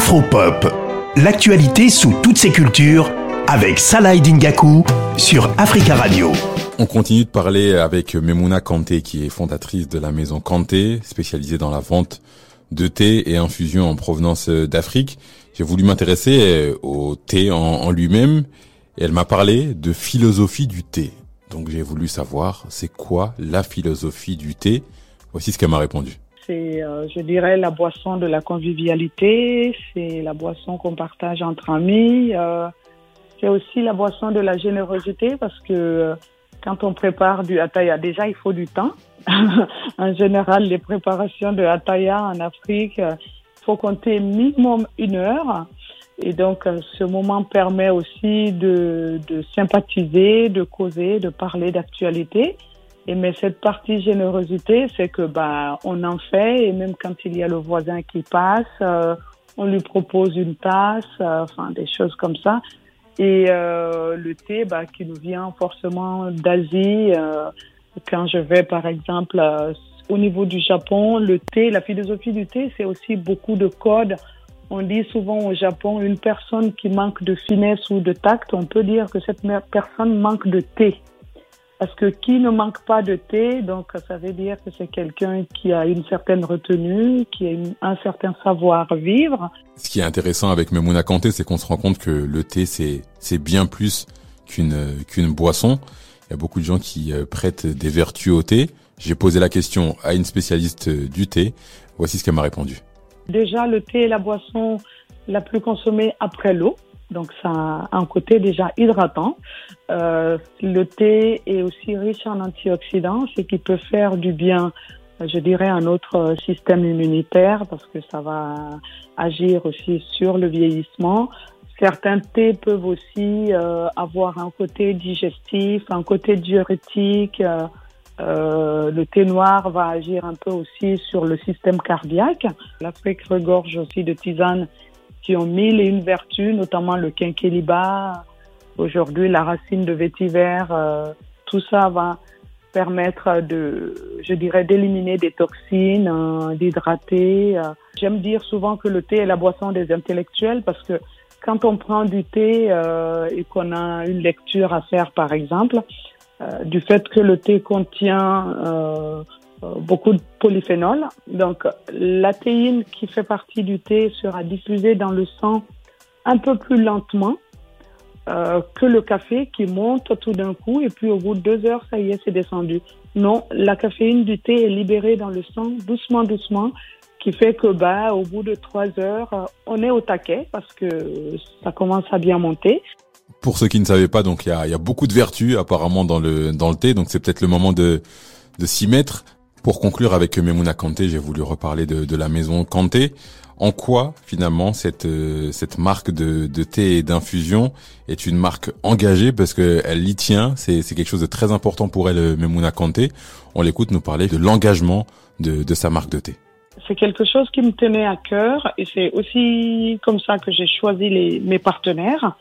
Afropop, l'actualité sous toutes ses cultures avec Salah Dingaku sur Africa Radio. On continue de parler avec Memouna Kanté qui est fondatrice de la maison Kanté, spécialisée dans la vente de thé et infusions en provenance d'Afrique. J'ai voulu m'intéresser au thé en, lui-même et elle m'a parlé de philosophie du thé. Donc j'ai voulu savoir c'est quoi la philosophie du thé? Voici ce qu'elle m'a répondu. C'est, euh, je dirais, la boisson de la convivialité, c'est la boisson qu'on partage entre amis, euh, c'est aussi la boisson de la générosité parce que euh, quand on prépare du ataya, déjà il faut du temps. en général, les préparations de ataya en Afrique, faut compter minimum une heure. Et donc, ce moment permet aussi de sympathiser, de causer, de parler d'actualité. Et mais cette partie générosité, c'est que bah on en fait et même quand il y a le voisin qui passe, euh, on lui propose une tasse, euh, enfin des choses comme ça. Et euh, le thé, bah, qui nous vient forcément d'Asie. quand je vais par exemple au niveau du Japon, le thé, la philosophie du thé, c'est aussi beaucoup de codes. On dit souvent au Japon, une personne qui manque de finesse ou de tact, on peut dire que cette personne manque de thé. Parce que qui ne manque pas de thé, donc ça veut dire que c'est quelqu'un qui a une certaine retenue, qui a un certain savoir-vivre. Ce qui est intéressant avec Memouna Kanté, c'est qu'on se rend compte que le thé, c'est, bien plus qu'une, qu'une boisson. Il y a beaucoup de gens qui euh, prêtent des vertus au thé. J'ai posé la question à une spécialiste du thé. Voici ce qu'elle m'a répondu. Déjà, le thé est la boisson la plus consommée après l'eau. Donc ça a un côté déjà hydratant. Euh, le thé est aussi riche en antioxydants, ce qui peut faire du bien, je dirais, à notre système immunitaire parce que ça va agir aussi sur le vieillissement. Certains thés peuvent aussi euh, avoir un côté digestif, un côté diurétique. Euh, euh le thé noir va agir un peu aussi sur le système cardiaque. L'Afrique regorge aussi de tisanes qui ont mille et une vertus, notamment le quinqueliba, aujourd'hui la racine de vétiver. Euh, tout ça va permettre de, je dirais, d'éliminer des toxines, euh, d'hydrater. Euh. J'aime dire souvent que le thé est la boisson des intellectuels parce que quand on prend du thé et qu'on a une lecture à faire, par exemple, du fait que le thé contient beaucoup de polyphénol. Donc, la théine qui fait partie du thé sera diffusée dans le sang un peu plus lentement euh, que le café qui monte tout d'un coup et puis au bout de deux heures, ça y est, c'est descendu. Non, la caféine du thé est libérée dans le sang doucement, doucement, qui fait que bah au bout de trois heures, on est au taquet parce que ça commence à bien monter. Pour ceux qui ne savaient pas, donc il y a, y a, beaucoup de vertus apparemment dans le dans le thé, donc c'est peut-être le moment de de s'y mettre. Pour conclure avec Memouna Kanté, j'ai voulu reparler de, de, la maison Kanté. En quoi finalement cette euh, cette marque de, de thé et d'infusion est une marque engagée? Parce que elle y tient, c'est c'est quelque chose de très important pour elle Memouna Kanté. On l'écoute nous parler de l'engagement de, de sa marque de thé. C'est quelque chose qui me tenait à cœur et c'est aussi comme ça que j'ai choisi les, mes partenaires.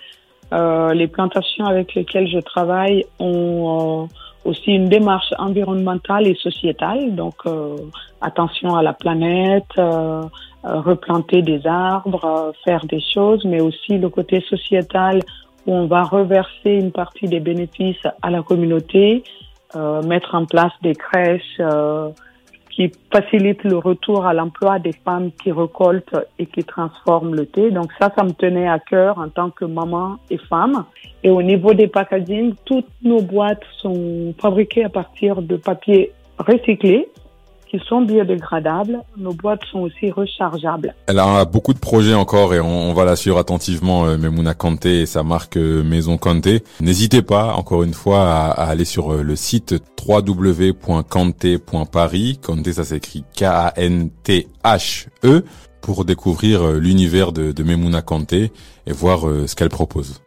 Euh, les plantations avec lesquelles je travaille ont euh, aussi une démarche environnementale et sociétale, donc euh, attention à la planète, euh, euh, replanter des arbres, faire des choses, mais aussi le côté sociétal où on va reverser une partie des bénéfices à la communauté, mettre en place des crèches qui facilite le retour à l'emploi des femmes qui récoltent et qui transforment le thé. Donc ça, ça me tenait à cœur en tant que maman et femme. Et au niveau des packaging, toutes nos boîtes sont fabriquées à partir de papier recyclé qui sont biodégradables. Nos boîtes sont aussi rechargeables. Elle a beaucoup de projets encore et on, va la suivre attentivement, euh, Memouna Kanté et sa marque euh, Maison Kanté. N'hésitez pas, encore une fois, à, aller sur euh, le site www.kanté.paris. Kanté, ça s'écrit K-A-N-T-H-E pour découvrir l'univers de, de Memouna Kanté et voir ce qu'elle propose.